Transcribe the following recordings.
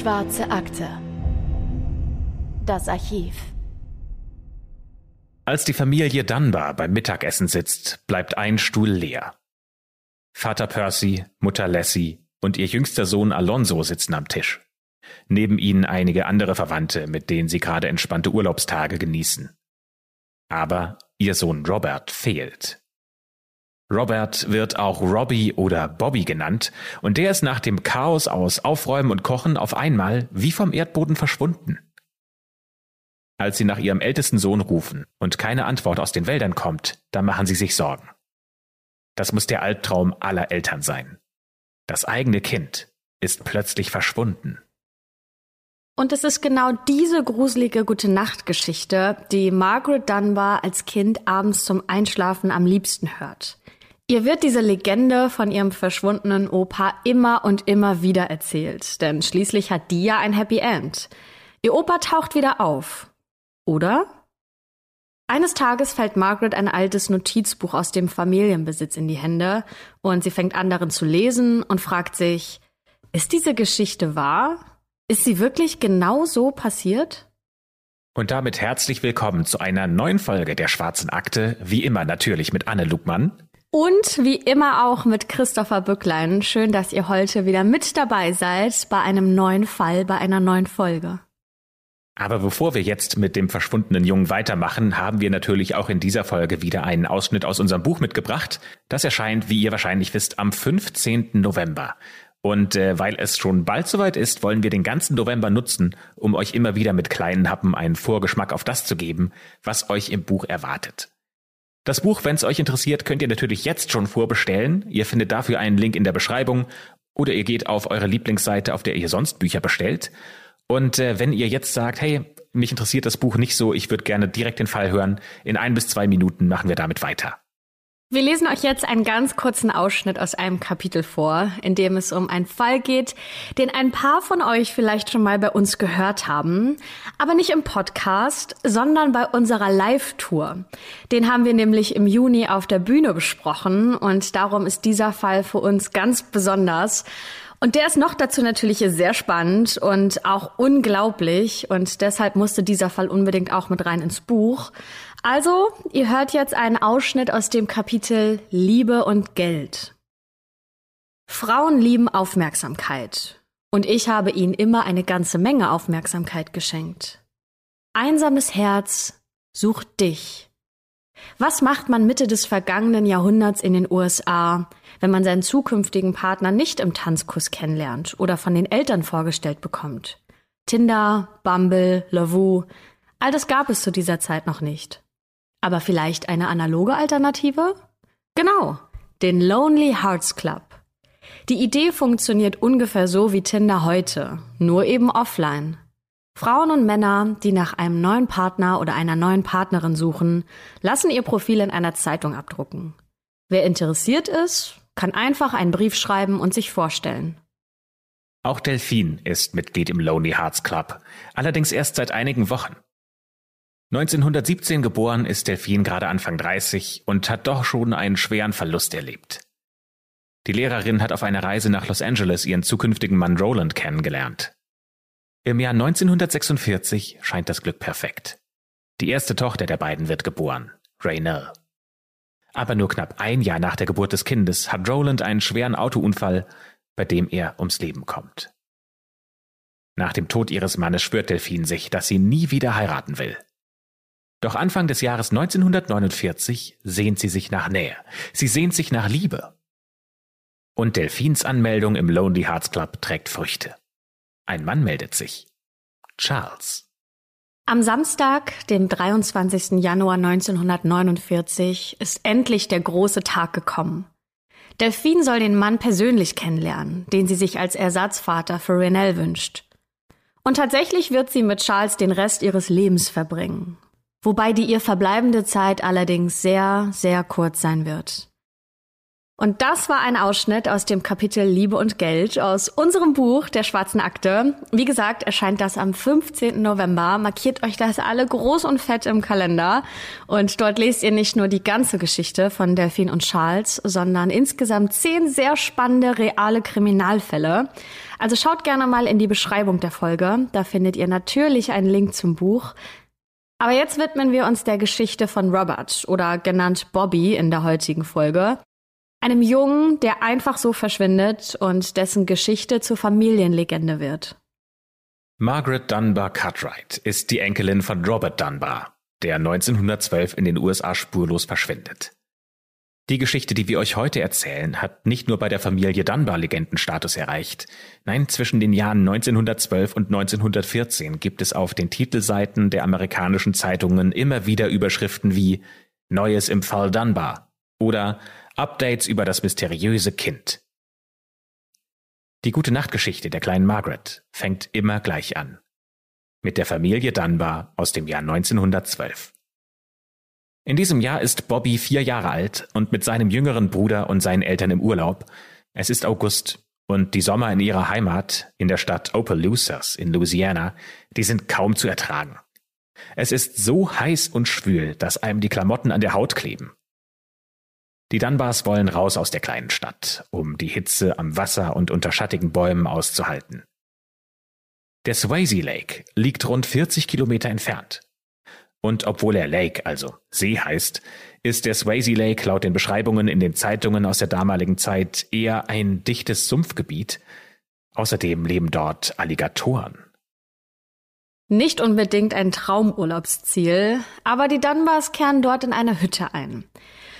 Schwarze Akte. Das Archiv. Als die Familie Dunbar beim Mittagessen sitzt, bleibt ein Stuhl leer. Vater Percy, Mutter Lassie und ihr jüngster Sohn Alonso sitzen am Tisch. Neben ihnen einige andere Verwandte, mit denen sie gerade entspannte Urlaubstage genießen. Aber ihr Sohn Robert fehlt. Robert wird auch Robbie oder Bobby genannt, und der ist nach dem Chaos aus Aufräumen und Kochen auf einmal wie vom Erdboden verschwunden. Als sie nach ihrem ältesten Sohn rufen und keine Antwort aus den Wäldern kommt, da machen sie sich Sorgen. Das muss der Albtraum aller Eltern sein. Das eigene Kind ist plötzlich verschwunden. Und es ist genau diese gruselige Gute-Nacht-Geschichte, die Margaret Dunbar als Kind abends zum Einschlafen am liebsten hört. Ihr wird diese Legende von ihrem verschwundenen Opa immer und immer wieder erzählt, denn schließlich hat die ja ein Happy End. Ihr Opa taucht wieder auf. Oder? Eines Tages fällt Margaret ein altes Notizbuch aus dem Familienbesitz in die Hände und sie fängt an darin zu lesen und fragt sich, ist diese Geschichte wahr? Ist sie wirklich genau so passiert? Und damit herzlich willkommen zu einer neuen Folge der Schwarzen Akte, wie immer natürlich mit Anne Lugmann. Und wie immer auch mit Christopher Bücklein. Schön, dass ihr heute wieder mit dabei seid bei einem neuen Fall, bei einer neuen Folge. Aber bevor wir jetzt mit dem verschwundenen Jungen weitermachen, haben wir natürlich auch in dieser Folge wieder einen Ausschnitt aus unserem Buch mitgebracht. Das erscheint, wie ihr wahrscheinlich wisst, am 15. November. Und äh, weil es schon bald soweit ist, wollen wir den ganzen November nutzen, um euch immer wieder mit kleinen Happen einen Vorgeschmack auf das zu geben, was euch im Buch erwartet. Das Buch, wenn es euch interessiert, könnt ihr natürlich jetzt schon vorbestellen. Ihr findet dafür einen Link in der Beschreibung oder ihr geht auf eure Lieblingsseite, auf der ihr sonst Bücher bestellt. Und äh, wenn ihr jetzt sagt, hey, mich interessiert das Buch nicht so, ich würde gerne direkt den Fall hören, in ein bis zwei Minuten machen wir damit weiter. Wir lesen euch jetzt einen ganz kurzen Ausschnitt aus einem Kapitel vor, in dem es um einen Fall geht, den ein paar von euch vielleicht schon mal bei uns gehört haben, aber nicht im Podcast, sondern bei unserer Live-Tour. Den haben wir nämlich im Juni auf der Bühne besprochen und darum ist dieser Fall für uns ganz besonders. Und der ist noch dazu natürlich sehr spannend und auch unglaublich und deshalb musste dieser Fall unbedingt auch mit rein ins Buch. Also, ihr hört jetzt einen Ausschnitt aus dem Kapitel Liebe und Geld. Frauen lieben Aufmerksamkeit. Und ich habe ihnen immer eine ganze Menge Aufmerksamkeit geschenkt. Einsames Herz sucht dich. Was macht man Mitte des vergangenen Jahrhunderts in den USA, wenn man seinen zukünftigen Partner nicht im Tanzkurs kennenlernt oder von den Eltern vorgestellt bekommt? Tinder, Bumble, Lavu, all das gab es zu dieser Zeit noch nicht. Aber vielleicht eine analoge Alternative? Genau, den Lonely Hearts Club. Die Idee funktioniert ungefähr so wie Tinder heute, nur eben offline. Frauen und Männer, die nach einem neuen Partner oder einer neuen Partnerin suchen, lassen ihr Profil in einer Zeitung abdrucken. Wer interessiert ist, kann einfach einen Brief schreiben und sich vorstellen. Auch Delphine ist Mitglied im Lonely Hearts Club, allerdings erst seit einigen Wochen. 1917 geboren ist Delphine gerade Anfang 30 und hat doch schon einen schweren Verlust erlebt. Die Lehrerin hat auf einer Reise nach Los Angeles ihren zukünftigen Mann Roland kennengelernt. Im Jahr 1946 scheint das Glück perfekt. Die erste Tochter der beiden wird geboren, Raynell. Aber nur knapp ein Jahr nach der Geburt des Kindes hat Roland einen schweren Autounfall, bei dem er ums Leben kommt. Nach dem Tod ihres Mannes schwört Delphine sich, dass sie nie wieder heiraten will. Doch Anfang des Jahres 1949 sehnt sie sich nach Nähe. Sie sehnt sich nach Liebe. Und Delphins Anmeldung im Lonely Hearts Club trägt Früchte. Ein Mann meldet sich. Charles. Am Samstag, dem 23. Januar 1949, ist endlich der große Tag gekommen. Delphine soll den Mann persönlich kennenlernen, den sie sich als Ersatzvater für Renelle wünscht. Und tatsächlich wird sie mit Charles den Rest ihres Lebens verbringen wobei die ihr verbleibende Zeit allerdings sehr, sehr kurz sein wird. Und das war ein Ausschnitt aus dem Kapitel Liebe und Geld aus unserem Buch Der schwarzen Akte. Wie gesagt, erscheint das am 15. November. Markiert euch das alle groß und fett im Kalender. Und dort lest ihr nicht nur die ganze Geschichte von Delphine und Charles, sondern insgesamt zehn sehr spannende reale Kriminalfälle. Also schaut gerne mal in die Beschreibung der Folge. Da findet ihr natürlich einen Link zum Buch. Aber jetzt widmen wir uns der Geschichte von Robert oder genannt Bobby in der heutigen Folge. Einem Jungen, der einfach so verschwindet und dessen Geschichte zur Familienlegende wird. Margaret Dunbar Cartwright ist die Enkelin von Robert Dunbar, der 1912 in den USA spurlos verschwindet. Die Geschichte, die wir euch heute erzählen, hat nicht nur bei der Familie Dunbar Legendenstatus erreicht. Nein, zwischen den Jahren 1912 und 1914 gibt es auf den Titelseiten der amerikanischen Zeitungen immer wieder Überschriften wie Neues im Fall Dunbar oder Updates über das mysteriöse Kind. Die gute Nachtgeschichte der kleinen Margaret fängt immer gleich an. Mit der Familie Dunbar aus dem Jahr 1912. In diesem Jahr ist Bobby vier Jahre alt und mit seinem jüngeren Bruder und seinen Eltern im Urlaub. Es ist August und die Sommer in ihrer Heimat, in der Stadt Opelousas in Louisiana, die sind kaum zu ertragen. Es ist so heiß und schwül, dass einem die Klamotten an der Haut kleben. Die Dunbars wollen raus aus der kleinen Stadt, um die Hitze am Wasser und unter schattigen Bäumen auszuhalten. Der Swayze Lake liegt rund 40 Kilometer entfernt. Und obwohl er Lake, also See heißt, ist der Swayze Lake laut den Beschreibungen in den Zeitungen aus der damaligen Zeit eher ein dichtes Sumpfgebiet. Außerdem leben dort Alligatoren. Nicht unbedingt ein Traumurlaubsziel, aber die Dunbars kehren dort in einer Hütte ein.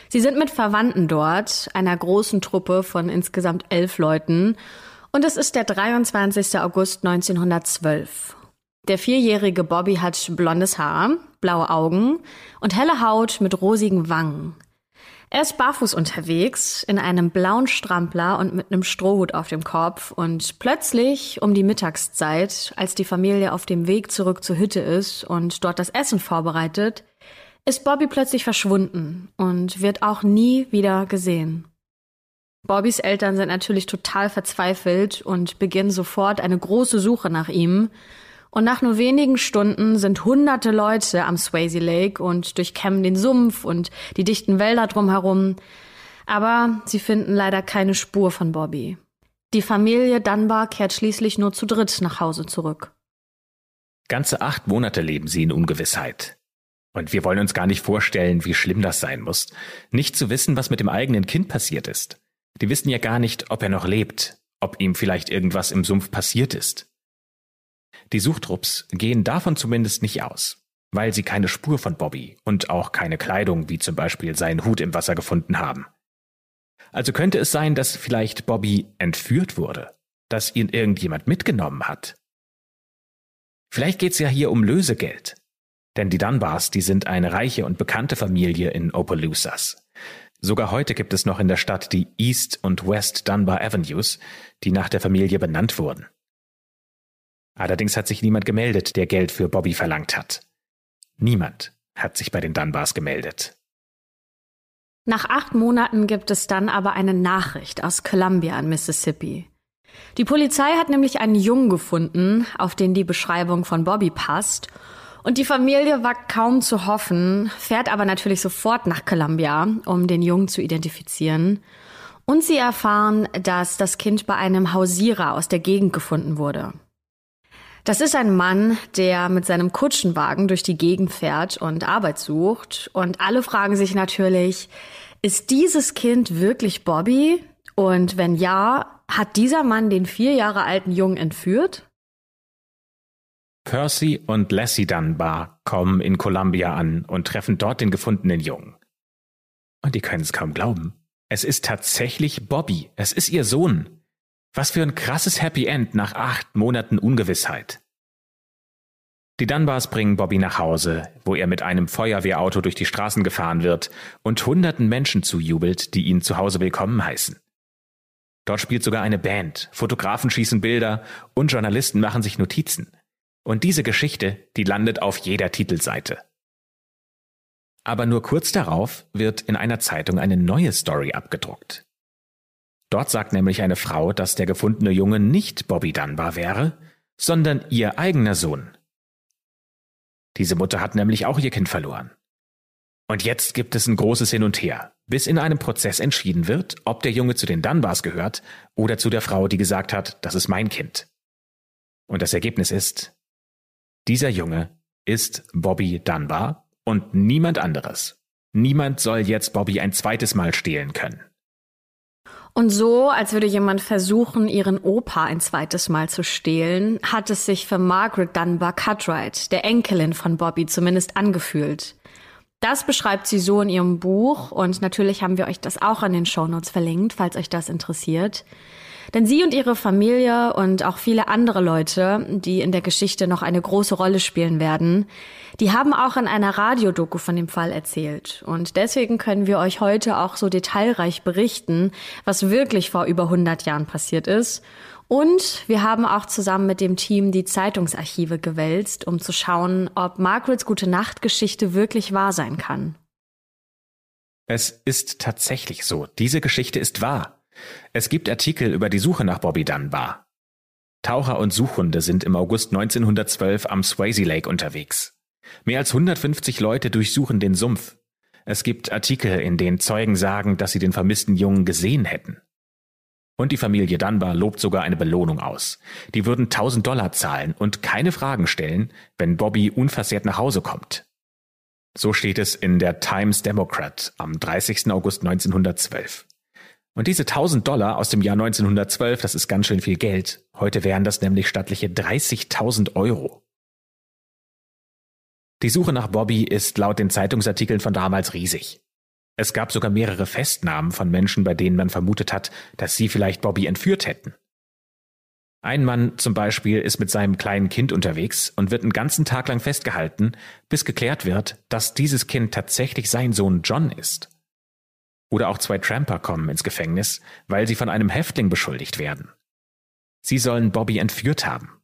Sie sind mit Verwandten dort, einer großen Truppe von insgesamt elf Leuten, und es ist der 23. August 1912. Der vierjährige Bobby hat blondes Haar, blaue Augen und helle Haut mit rosigen Wangen. Er ist barfuß unterwegs, in einem blauen Strampler und mit einem Strohhut auf dem Kopf und plötzlich um die Mittagszeit, als die Familie auf dem Weg zurück zur Hütte ist und dort das Essen vorbereitet, ist Bobby plötzlich verschwunden und wird auch nie wieder gesehen. Bobbys Eltern sind natürlich total verzweifelt und beginnen sofort eine große Suche nach ihm. Und nach nur wenigen Stunden sind hunderte Leute am Swayze Lake und durchkämmen den Sumpf und die dichten Wälder drumherum. Aber sie finden leider keine Spur von Bobby. Die Familie Dunbar kehrt schließlich nur zu dritt nach Hause zurück. Ganze acht Monate leben sie in Ungewissheit. Und wir wollen uns gar nicht vorstellen, wie schlimm das sein muss, nicht zu wissen, was mit dem eigenen Kind passiert ist. Die wissen ja gar nicht, ob er noch lebt, ob ihm vielleicht irgendwas im Sumpf passiert ist. Die Suchtrupps gehen davon zumindest nicht aus, weil sie keine Spur von Bobby und auch keine Kleidung wie zum Beispiel seinen Hut im Wasser gefunden haben. Also könnte es sein, dass vielleicht Bobby entführt wurde, dass ihn irgendjemand mitgenommen hat. Vielleicht geht's ja hier um Lösegeld, denn die Dunbars, die sind eine reiche und bekannte Familie in Opelousas. Sogar heute gibt es noch in der Stadt die East und West Dunbar Avenues, die nach der Familie benannt wurden. Allerdings hat sich niemand gemeldet, der Geld für Bobby verlangt hat. Niemand hat sich bei den Dunbars gemeldet. Nach acht Monaten gibt es dann aber eine Nachricht aus Columbia in Mississippi. Die Polizei hat nämlich einen Jungen gefunden, auf den die Beschreibung von Bobby passt, und die Familie wagt kaum zu hoffen, fährt aber natürlich sofort nach Columbia, um den Jungen zu identifizieren. Und sie erfahren, dass das Kind bei einem Hausierer aus der Gegend gefunden wurde. Das ist ein Mann, der mit seinem Kutschenwagen durch die Gegend fährt und Arbeit sucht. Und alle fragen sich natürlich, ist dieses Kind wirklich Bobby? Und wenn ja, hat dieser Mann den vier Jahre alten Jungen entführt? Percy und Lassie Dunbar kommen in Columbia an und treffen dort den gefundenen Jungen. Und die können es kaum glauben. Es ist tatsächlich Bobby. Es ist ihr Sohn. Was für ein krasses Happy End nach acht Monaten Ungewissheit. Die Dunbars bringen Bobby nach Hause, wo er mit einem Feuerwehrauto durch die Straßen gefahren wird und hunderten Menschen zujubelt, die ihn zu Hause willkommen heißen. Dort spielt sogar eine Band, Fotografen schießen Bilder und Journalisten machen sich Notizen. Und diese Geschichte, die landet auf jeder Titelseite. Aber nur kurz darauf wird in einer Zeitung eine neue Story abgedruckt. Dort sagt nämlich eine Frau, dass der gefundene Junge nicht Bobby Dunbar wäre, sondern ihr eigener Sohn. Diese Mutter hat nämlich auch ihr Kind verloren. Und jetzt gibt es ein großes Hin und Her, bis in einem Prozess entschieden wird, ob der Junge zu den Dunbars gehört oder zu der Frau, die gesagt hat, das ist mein Kind. Und das Ergebnis ist, dieser Junge ist Bobby Dunbar und niemand anderes. Niemand soll jetzt Bobby ein zweites Mal stehlen können. Und so, als würde jemand versuchen, ihren Opa ein zweites Mal zu stehlen, hat es sich für Margaret Dunbar Cutright, der Enkelin von Bobby, zumindest angefühlt. Das beschreibt sie so in ihrem Buch und natürlich haben wir euch das auch an den Shownotes verlinkt, falls euch das interessiert. Denn sie und ihre Familie und auch viele andere Leute, die in der Geschichte noch eine große Rolle spielen werden, die haben auch in einer Radiodoku von dem Fall erzählt. Und deswegen können wir euch heute auch so detailreich berichten, was wirklich vor über 100 Jahren passiert ist. Und wir haben auch zusammen mit dem Team die Zeitungsarchive gewälzt, um zu schauen, ob Margarets gute Nachtgeschichte wirklich wahr sein kann. Es ist tatsächlich so. Diese Geschichte ist wahr. Es gibt Artikel über die Suche nach Bobby Dunbar. Taucher und Suchhunde sind im August 1912 am Swayze Lake unterwegs. Mehr als 150 Leute durchsuchen den Sumpf. Es gibt Artikel, in denen Zeugen sagen, dass sie den vermissten Jungen gesehen hätten. Und die Familie Dunbar lobt sogar eine Belohnung aus. Die würden 1000 Dollar zahlen und keine Fragen stellen, wenn Bobby unversehrt nach Hause kommt. So steht es in der Times Democrat am 30. August 1912. Und diese 1000 Dollar aus dem Jahr 1912, das ist ganz schön viel Geld. Heute wären das nämlich stattliche 30.000 Euro. Die Suche nach Bobby ist laut den Zeitungsartikeln von damals riesig. Es gab sogar mehrere Festnahmen von Menschen, bei denen man vermutet hat, dass sie vielleicht Bobby entführt hätten. Ein Mann zum Beispiel ist mit seinem kleinen Kind unterwegs und wird einen ganzen Tag lang festgehalten, bis geklärt wird, dass dieses Kind tatsächlich sein Sohn John ist. Oder auch zwei Tramper kommen ins Gefängnis, weil sie von einem Häftling beschuldigt werden. Sie sollen Bobby entführt haben.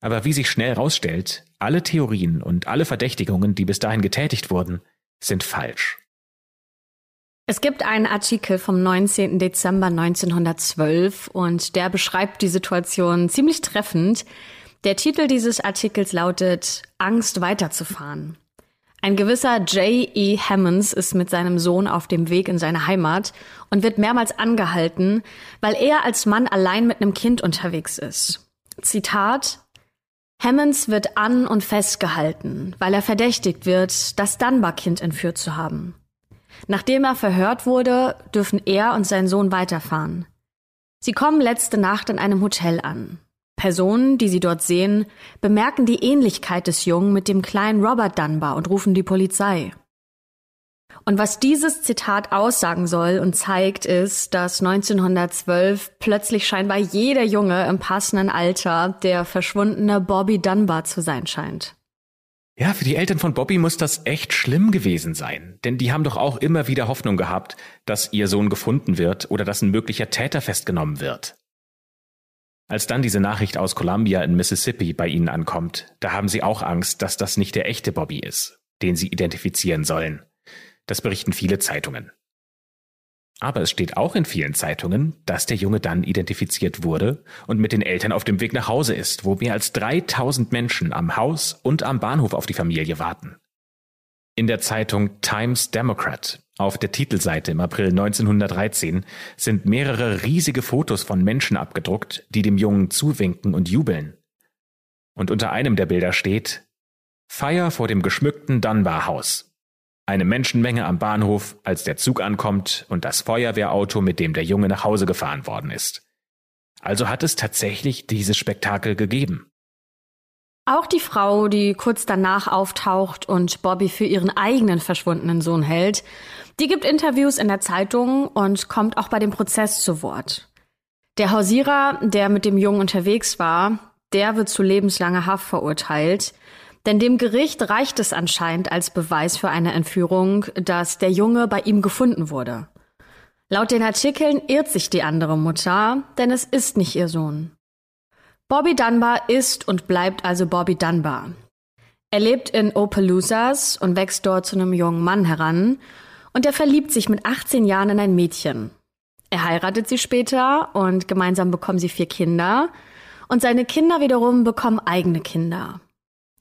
Aber wie sich schnell herausstellt, alle Theorien und alle Verdächtigungen, die bis dahin getätigt wurden, sind falsch. Es gibt einen Artikel vom 19. Dezember 1912 und der beschreibt die Situation ziemlich treffend. Der Titel dieses Artikels lautet Angst weiterzufahren. Ein gewisser J.E. Hammonds ist mit seinem Sohn auf dem Weg in seine Heimat und wird mehrmals angehalten, weil er als Mann allein mit einem Kind unterwegs ist. Zitat Hammonds wird an und festgehalten, weil er verdächtigt wird, das Dunbar-Kind entführt zu haben. Nachdem er verhört wurde, dürfen er und sein Sohn weiterfahren. Sie kommen letzte Nacht in einem Hotel an. Personen, die sie dort sehen, bemerken die Ähnlichkeit des Jungen mit dem kleinen Robert Dunbar und rufen die Polizei. Und was dieses Zitat aussagen soll und zeigt, ist, dass 1912 plötzlich scheinbar jeder Junge im passenden Alter der verschwundene Bobby Dunbar zu sein scheint. Ja, für die Eltern von Bobby muss das echt schlimm gewesen sein, denn die haben doch auch immer wieder Hoffnung gehabt, dass ihr Sohn gefunden wird oder dass ein möglicher Täter festgenommen wird. Als dann diese Nachricht aus Columbia in Mississippi bei ihnen ankommt, da haben sie auch Angst, dass das nicht der echte Bobby ist, den sie identifizieren sollen. Das berichten viele Zeitungen. Aber es steht auch in vielen Zeitungen, dass der Junge dann identifiziert wurde und mit den Eltern auf dem Weg nach Hause ist, wo mehr als 3000 Menschen am Haus und am Bahnhof auf die Familie warten. In der Zeitung Times Democrat auf der Titelseite im April 1913 sind mehrere riesige Fotos von Menschen abgedruckt, die dem Jungen zuwinken und jubeln. Und unter einem der Bilder steht Feier vor dem geschmückten Dunbar-Haus. Eine Menschenmenge am Bahnhof, als der Zug ankommt und das Feuerwehrauto, mit dem der Junge nach Hause gefahren worden ist. Also hat es tatsächlich dieses Spektakel gegeben. Auch die Frau, die kurz danach auftaucht und Bobby für ihren eigenen verschwundenen Sohn hält, die gibt Interviews in der Zeitung und kommt auch bei dem Prozess zu Wort. Der Hausierer, der mit dem Jungen unterwegs war, der wird zu lebenslanger Haft verurteilt, denn dem Gericht reicht es anscheinend als Beweis für eine Entführung, dass der Junge bei ihm gefunden wurde. Laut den Artikeln irrt sich die andere Mutter, denn es ist nicht ihr Sohn. Bobby Dunbar ist und bleibt also Bobby Dunbar. Er lebt in Opelousas und wächst dort zu einem jungen Mann heran und er verliebt sich mit 18 Jahren in ein Mädchen. Er heiratet sie später und gemeinsam bekommen sie vier Kinder. Und seine Kinder wiederum bekommen eigene Kinder.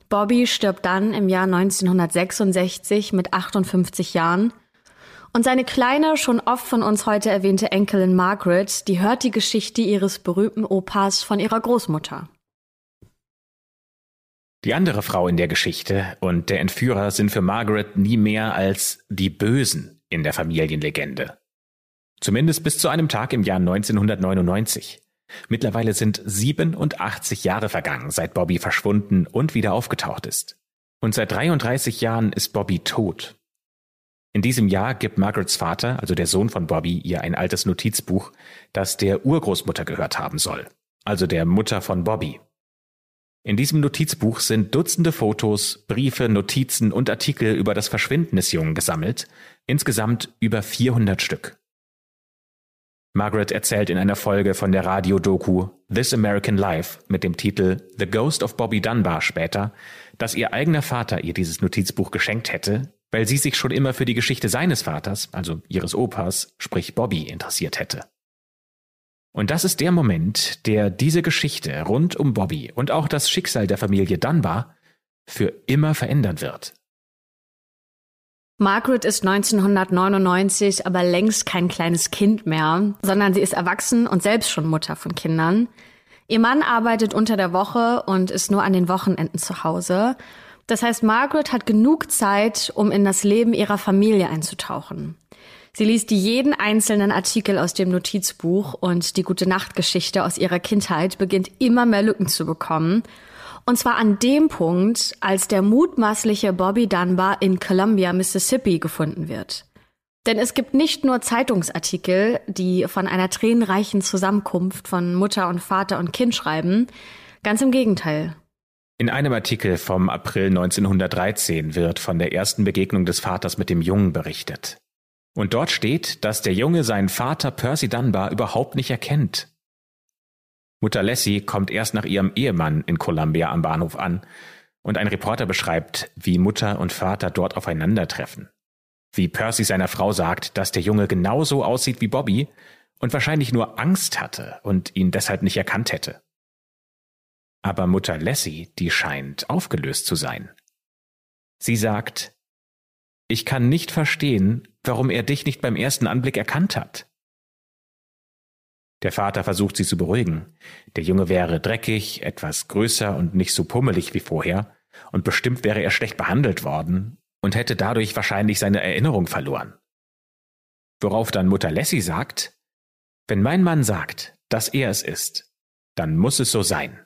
Bobby stirbt dann im Jahr 1966 mit 58 Jahren. Und seine kleine, schon oft von uns heute erwähnte Enkelin Margaret, die hört die Geschichte ihres berühmten Opas von ihrer Großmutter. Die andere Frau in der Geschichte und der Entführer sind für Margaret nie mehr als die Bösen in der Familienlegende. Zumindest bis zu einem Tag im Jahr 1999. Mittlerweile sind 87 Jahre vergangen, seit Bobby verschwunden und wieder aufgetaucht ist. Und seit 33 Jahren ist Bobby tot. In diesem Jahr gibt Margarets Vater, also der Sohn von Bobby, ihr ein altes Notizbuch, das der Urgroßmutter gehört haben soll, also der Mutter von Bobby. In diesem Notizbuch sind Dutzende Fotos, Briefe, Notizen und Artikel über das Verschwinden des Jungen gesammelt, insgesamt über 400 Stück. Margaret erzählt in einer Folge von der Radiodoku This American Life mit dem Titel The Ghost of Bobby Dunbar später, dass ihr eigener Vater ihr dieses Notizbuch geschenkt hätte, weil sie sich schon immer für die Geschichte seines Vaters, also ihres Opas, sprich Bobby, interessiert hätte. Und das ist der Moment, der diese Geschichte rund um Bobby und auch das Schicksal der Familie Dunbar für immer verändern wird. Margaret ist 1999 aber längst kein kleines Kind mehr, sondern sie ist erwachsen und selbst schon Mutter von Kindern. Ihr Mann arbeitet unter der Woche und ist nur an den Wochenenden zu Hause. Das heißt, Margaret hat genug Zeit, um in das Leben ihrer Familie einzutauchen. Sie liest jeden einzelnen Artikel aus dem Notizbuch und die gute Nachtgeschichte aus ihrer Kindheit beginnt immer mehr Lücken zu bekommen und zwar an dem Punkt, als der mutmaßliche Bobby Dunbar in Columbia, Mississippi gefunden wird. Denn es gibt nicht nur Zeitungsartikel, die von einer tränenreichen Zusammenkunft von Mutter und Vater und Kind schreiben, ganz im Gegenteil. In einem Artikel vom April 1913 wird von der ersten Begegnung des Vaters mit dem Jungen berichtet. Und dort steht, dass der Junge seinen Vater Percy Dunbar überhaupt nicht erkennt. Mutter Lassie kommt erst nach ihrem Ehemann in Columbia am Bahnhof an und ein Reporter beschreibt, wie Mutter und Vater dort aufeinandertreffen. Wie Percy seiner Frau sagt, dass der Junge genauso aussieht wie Bobby und wahrscheinlich nur Angst hatte und ihn deshalb nicht erkannt hätte. Aber Mutter Lassie, die scheint aufgelöst zu sein. Sie sagt, ich kann nicht verstehen, warum er dich nicht beim ersten Anblick erkannt hat. Der Vater versucht sie zu beruhigen. Der Junge wäre dreckig, etwas größer und nicht so pummelig wie vorher, und bestimmt wäre er schlecht behandelt worden und hätte dadurch wahrscheinlich seine Erinnerung verloren. Worauf dann Mutter Lassie sagt, wenn mein Mann sagt, dass er es ist, dann muss es so sein.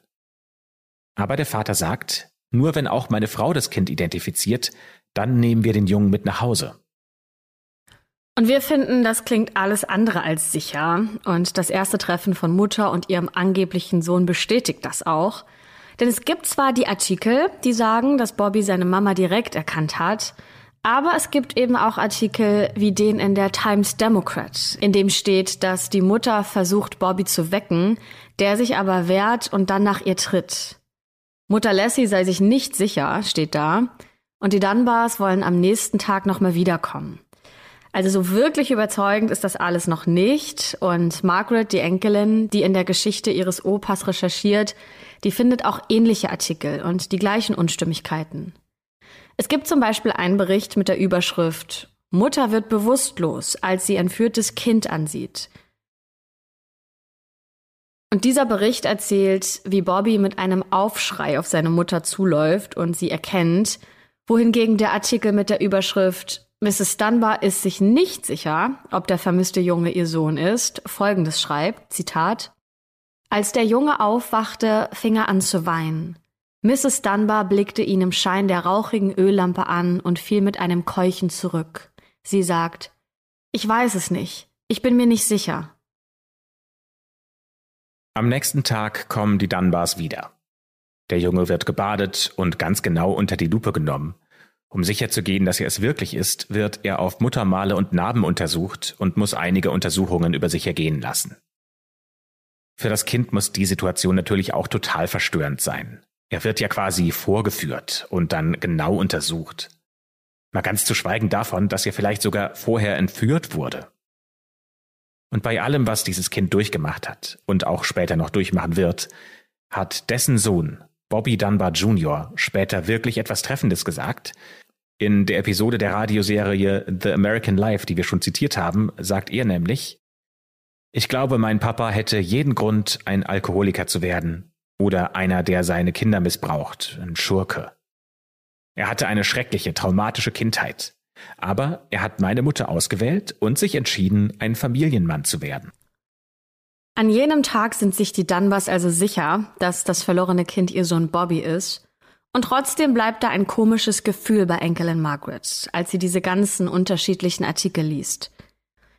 Aber der Vater sagt, nur wenn auch meine Frau das Kind identifiziert, dann nehmen wir den Jungen mit nach Hause. Und wir finden, das klingt alles andere als sicher. Und das erste Treffen von Mutter und ihrem angeblichen Sohn bestätigt das auch. Denn es gibt zwar die Artikel, die sagen, dass Bobby seine Mama direkt erkannt hat, aber es gibt eben auch Artikel wie den in der Times Democrat, in dem steht, dass die Mutter versucht, Bobby zu wecken, der sich aber wehrt und dann nach ihr tritt. Mutter Lassie sei sich nicht sicher, steht da, und die Dunbars wollen am nächsten Tag nochmal wiederkommen. Also so wirklich überzeugend ist das alles noch nicht. Und Margaret, die Enkelin, die in der Geschichte ihres Opas recherchiert, die findet auch ähnliche Artikel und die gleichen Unstimmigkeiten. Es gibt zum Beispiel einen Bericht mit der Überschrift Mutter wird bewusstlos, als sie entführtes Kind ansieht. Und dieser Bericht erzählt, wie Bobby mit einem Aufschrei auf seine Mutter zuläuft und sie erkennt, wohingegen der Artikel mit der Überschrift Mrs. Dunbar ist sich nicht sicher, ob der vermisste Junge ihr Sohn ist. Folgendes schreibt, Zitat, Als der Junge aufwachte, fing er an zu weinen. Mrs. Dunbar blickte ihn im Schein der rauchigen Öllampe an und fiel mit einem Keuchen zurück. Sie sagt, ich weiß es nicht, ich bin mir nicht sicher. Am nächsten Tag kommen die Dunbars wieder. Der Junge wird gebadet und ganz genau unter die Lupe genommen. Um sicherzugehen, dass er es wirklich ist, wird er auf Muttermale und Narben untersucht und muss einige Untersuchungen über sich ergehen lassen. Für das Kind muss die Situation natürlich auch total verstörend sein. Er wird ja quasi vorgeführt und dann genau untersucht. Mal ganz zu schweigen davon, dass er vielleicht sogar vorher entführt wurde. Und bei allem, was dieses Kind durchgemacht hat und auch später noch durchmachen wird, hat dessen Sohn, Bobby Dunbar Jr., später wirklich etwas Treffendes gesagt. In der Episode der Radioserie The American Life, die wir schon zitiert haben, sagt er nämlich, ich glaube, mein Papa hätte jeden Grund, ein Alkoholiker zu werden oder einer, der seine Kinder missbraucht, ein Schurke. Er hatte eine schreckliche, traumatische Kindheit. Aber er hat meine Mutter ausgewählt und sich entschieden, ein Familienmann zu werden. An jenem Tag sind sich die Dunbars also sicher, dass das verlorene Kind ihr Sohn Bobby ist. Und trotzdem bleibt da ein komisches Gefühl bei Enkelin Margaret, als sie diese ganzen unterschiedlichen Artikel liest.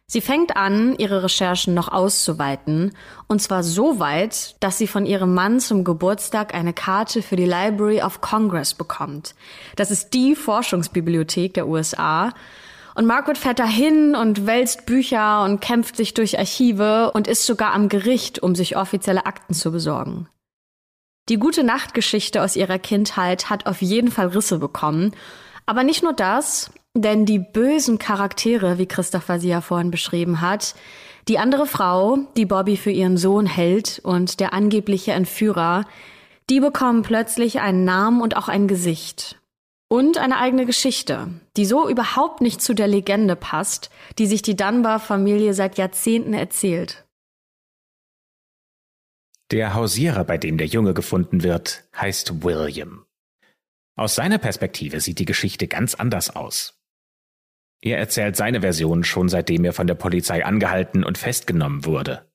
Sie fängt an, ihre Recherchen noch auszuweiten, und zwar so weit, dass sie von ihrem Mann zum Geburtstag eine Karte für die Library of Congress bekommt. Das ist die Forschungsbibliothek der USA. Und Margaret fährt dahin und wälzt Bücher und kämpft sich durch Archive und ist sogar am Gericht, um sich offizielle Akten zu besorgen. Die gute Nachtgeschichte aus ihrer Kindheit hat auf jeden Fall Risse bekommen. Aber nicht nur das, denn die bösen Charaktere, wie Christopher sie ja vorhin beschrieben hat, die andere Frau, die Bobby für ihren Sohn hält und der angebliche Entführer, die bekommen plötzlich einen Namen und auch ein Gesicht. Und eine eigene Geschichte, die so überhaupt nicht zu der Legende passt, die sich die Dunbar-Familie seit Jahrzehnten erzählt. Der Hausierer, bei dem der Junge gefunden wird, heißt William. Aus seiner Perspektive sieht die Geschichte ganz anders aus. Er erzählt seine Version schon seitdem er von der Polizei angehalten und festgenommen wurde.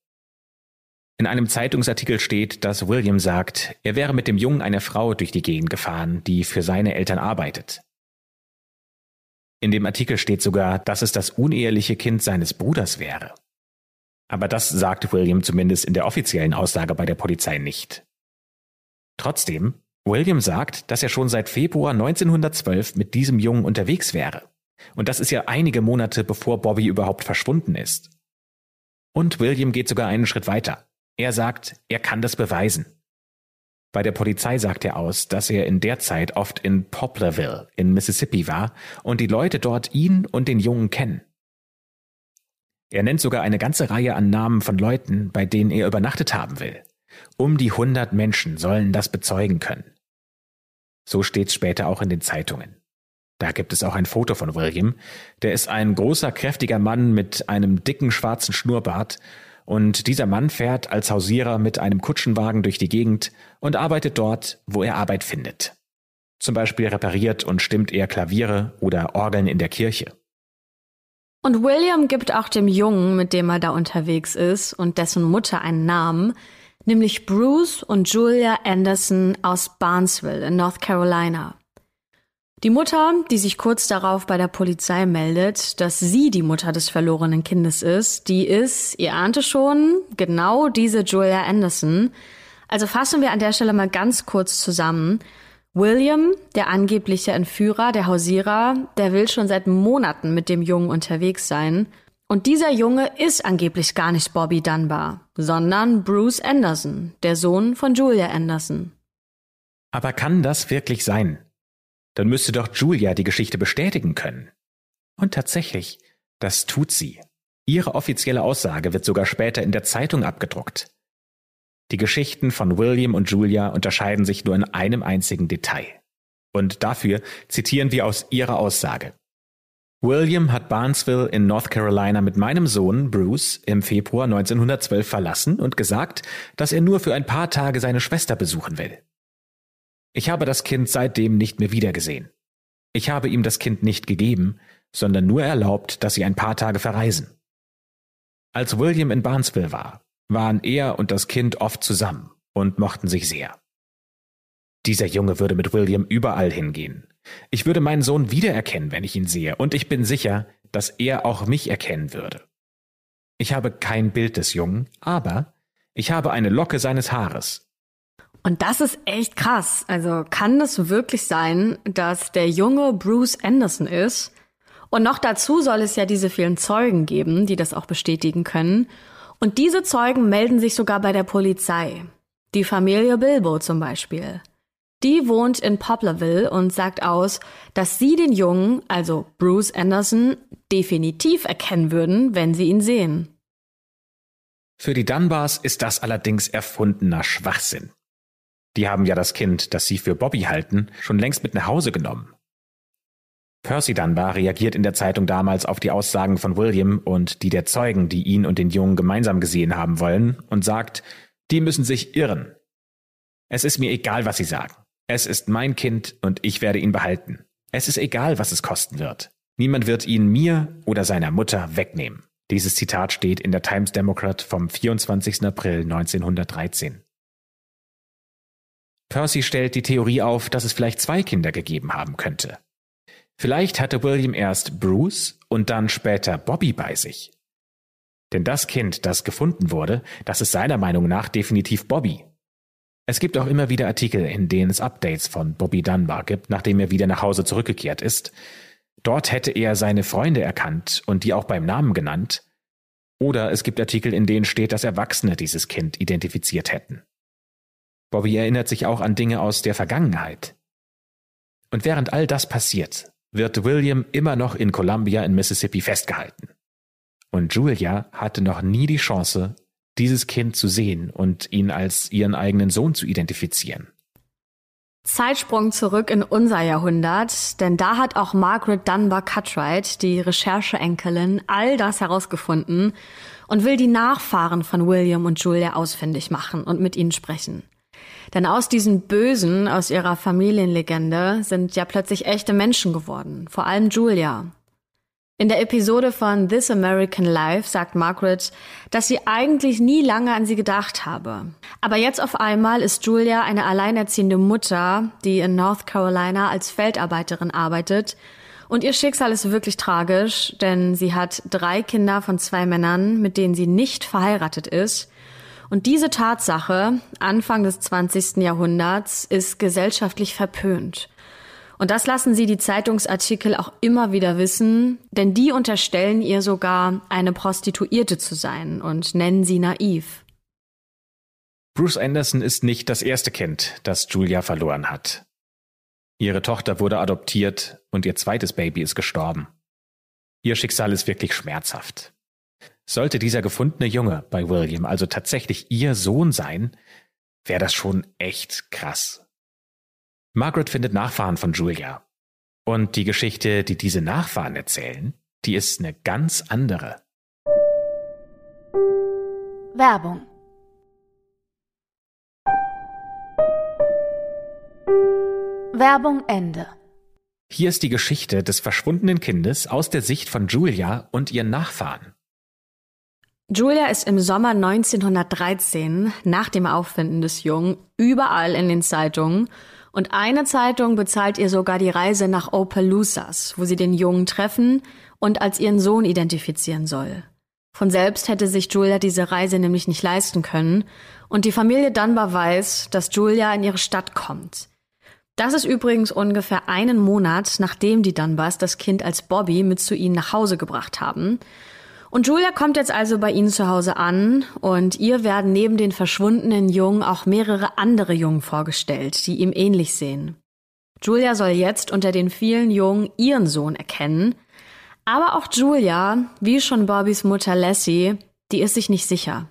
In einem Zeitungsartikel steht, dass William sagt, er wäre mit dem Jungen einer Frau durch die Gegend gefahren, die für seine Eltern arbeitet. In dem Artikel steht sogar, dass es das uneheliche Kind seines Bruders wäre. Aber das sagt William zumindest in der offiziellen Aussage bei der Polizei nicht. Trotzdem, William sagt, dass er schon seit Februar 1912 mit diesem Jungen unterwegs wäre. Und das ist ja einige Monate bevor Bobby überhaupt verschwunden ist. Und William geht sogar einen Schritt weiter. Er sagt, er kann das beweisen. Bei der Polizei sagt er aus, dass er in der Zeit oft in Poplarville in Mississippi war und die Leute dort ihn und den Jungen kennen. Er nennt sogar eine ganze Reihe an Namen von Leuten, bei denen er übernachtet haben will. Um die hundert Menschen sollen das bezeugen können. So steht's später auch in den Zeitungen. Da gibt es auch ein Foto von William. Der ist ein großer, kräftiger Mann mit einem dicken schwarzen Schnurrbart. Und dieser Mann fährt als Hausierer mit einem Kutschenwagen durch die Gegend und arbeitet dort, wo er Arbeit findet. Zum Beispiel repariert und stimmt er Klaviere oder Orgeln in der Kirche. Und William gibt auch dem Jungen, mit dem er da unterwegs ist und dessen Mutter einen Namen, nämlich Bruce und Julia Anderson aus Barnesville in North Carolina. Die Mutter, die sich kurz darauf bei der Polizei meldet, dass sie die Mutter des verlorenen Kindes ist, die ist, ihr ahnte schon, genau diese Julia Anderson. Also fassen wir an der Stelle mal ganz kurz zusammen. William, der angebliche Entführer, der Hausierer, der will schon seit Monaten mit dem Jungen unterwegs sein. Und dieser Junge ist angeblich gar nicht Bobby Dunbar, sondern Bruce Anderson, der Sohn von Julia Anderson. Aber kann das wirklich sein? Dann müsste doch Julia die Geschichte bestätigen können. Und tatsächlich, das tut sie. Ihre offizielle Aussage wird sogar später in der Zeitung abgedruckt. Die Geschichten von William und Julia unterscheiden sich nur in einem einzigen Detail. Und dafür zitieren wir aus ihrer Aussage. William hat Barnesville in North Carolina mit meinem Sohn Bruce im Februar 1912 verlassen und gesagt, dass er nur für ein paar Tage seine Schwester besuchen will. Ich habe das Kind seitdem nicht mehr wiedergesehen. Ich habe ihm das Kind nicht gegeben, sondern nur erlaubt, dass sie ein paar Tage verreisen. Als William in Barnesville war, waren er und das Kind oft zusammen und mochten sich sehr. Dieser Junge würde mit William überall hingehen. Ich würde meinen Sohn wiedererkennen, wenn ich ihn sehe, und ich bin sicher, dass er auch mich erkennen würde. Ich habe kein Bild des Jungen, aber ich habe eine Locke seines Haares, und das ist echt krass. Also kann es wirklich sein, dass der junge Bruce Anderson ist? Und noch dazu soll es ja diese vielen Zeugen geben, die das auch bestätigen können. Und diese Zeugen melden sich sogar bei der Polizei. Die Familie Bilbo zum Beispiel. Die wohnt in Poplarville und sagt aus, dass sie den Jungen, also Bruce Anderson, definitiv erkennen würden, wenn sie ihn sehen. Für die Dunbars ist das allerdings erfundener Schwachsinn. Die haben ja das Kind, das sie für Bobby halten, schon längst mit nach Hause genommen. Percy Dunbar reagiert in der Zeitung damals auf die Aussagen von William und die der Zeugen, die ihn und den Jungen gemeinsam gesehen haben wollen, und sagt, die müssen sich irren. Es ist mir egal, was sie sagen. Es ist mein Kind und ich werde ihn behalten. Es ist egal, was es kosten wird. Niemand wird ihn mir oder seiner Mutter wegnehmen. Dieses Zitat steht in der Times Democrat vom 24. April 1913. Percy stellt die Theorie auf, dass es vielleicht zwei Kinder gegeben haben könnte. Vielleicht hatte William erst Bruce und dann später Bobby bei sich. Denn das Kind, das gefunden wurde, das ist seiner Meinung nach definitiv Bobby. Es gibt auch immer wieder Artikel, in denen es Updates von Bobby Dunbar gibt, nachdem er wieder nach Hause zurückgekehrt ist. Dort hätte er seine Freunde erkannt und die auch beim Namen genannt. Oder es gibt Artikel, in denen steht, dass Erwachsene dieses Kind identifiziert hätten. Bobby erinnert sich auch an Dinge aus der Vergangenheit. Und während all das passiert, wird William immer noch in Columbia in Mississippi festgehalten. Und Julia hatte noch nie die Chance, dieses Kind zu sehen und ihn als ihren eigenen Sohn zu identifizieren. Zeitsprung zurück in unser Jahrhundert, denn da hat auch Margaret Dunbar Cutright, die Rechercheenkelin, all das herausgefunden und will die Nachfahren von William und Julia ausfindig machen und mit ihnen sprechen. Denn aus diesen Bösen, aus ihrer Familienlegende, sind ja plötzlich echte Menschen geworden, vor allem Julia. In der Episode von This American Life sagt Margaret, dass sie eigentlich nie lange an sie gedacht habe. Aber jetzt auf einmal ist Julia eine alleinerziehende Mutter, die in North Carolina als Feldarbeiterin arbeitet. Und ihr Schicksal ist wirklich tragisch, denn sie hat drei Kinder von zwei Männern, mit denen sie nicht verheiratet ist. Und diese Tatsache, Anfang des 20. Jahrhunderts, ist gesellschaftlich verpönt. Und das lassen sie die Zeitungsartikel auch immer wieder wissen, denn die unterstellen ihr sogar, eine Prostituierte zu sein und nennen sie naiv. Bruce Anderson ist nicht das erste Kind, das Julia verloren hat. Ihre Tochter wurde adoptiert und ihr zweites Baby ist gestorben. Ihr Schicksal ist wirklich schmerzhaft. Sollte dieser gefundene Junge bei William also tatsächlich ihr Sohn sein, wäre das schon echt krass. Margaret findet Nachfahren von Julia. Und die Geschichte, die diese Nachfahren erzählen, die ist eine ganz andere. Werbung Werbung Ende. Hier ist die Geschichte des verschwundenen Kindes aus der Sicht von Julia und ihren Nachfahren. Julia ist im Sommer 1913 nach dem Auffinden des Jungen überall in den Zeitungen und eine Zeitung bezahlt ihr sogar die Reise nach Opelousas, wo sie den Jungen treffen und als ihren Sohn identifizieren soll. Von selbst hätte sich Julia diese Reise nämlich nicht leisten können und die Familie Dunbar weiß, dass Julia in ihre Stadt kommt. Das ist übrigens ungefähr einen Monat, nachdem die Dunbars das Kind als Bobby mit zu ihnen nach Hause gebracht haben und Julia kommt jetzt also bei ihnen zu Hause an und ihr werden neben den verschwundenen Jungen auch mehrere andere Jungen vorgestellt, die ihm ähnlich sehen. Julia soll jetzt unter den vielen Jungen ihren Sohn erkennen, aber auch Julia, wie schon Bobbys Mutter Lassie, die ist sich nicht sicher.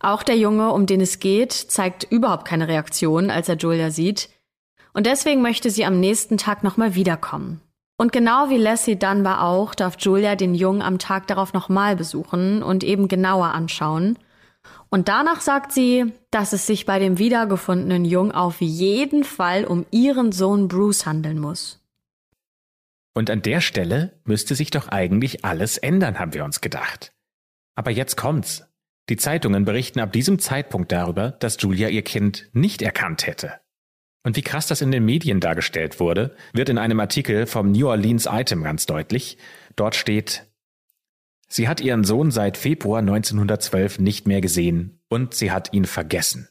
Auch der Junge, um den es geht, zeigt überhaupt keine Reaktion, als er Julia sieht, und deswegen möchte sie am nächsten Tag nochmal wiederkommen. Und genau wie Lassie Dunbar auch, darf Julia den Jungen am Tag darauf nochmal besuchen und eben genauer anschauen. Und danach sagt sie, dass es sich bei dem wiedergefundenen Jungen auf jeden Fall um ihren Sohn Bruce handeln muss. Und an der Stelle müsste sich doch eigentlich alles ändern, haben wir uns gedacht. Aber jetzt kommt's. Die Zeitungen berichten ab diesem Zeitpunkt darüber, dass Julia ihr Kind nicht erkannt hätte. Und wie krass das in den Medien dargestellt wurde, wird in einem Artikel vom New Orleans Item ganz deutlich. Dort steht, sie hat ihren Sohn seit Februar 1912 nicht mehr gesehen und sie hat ihn vergessen.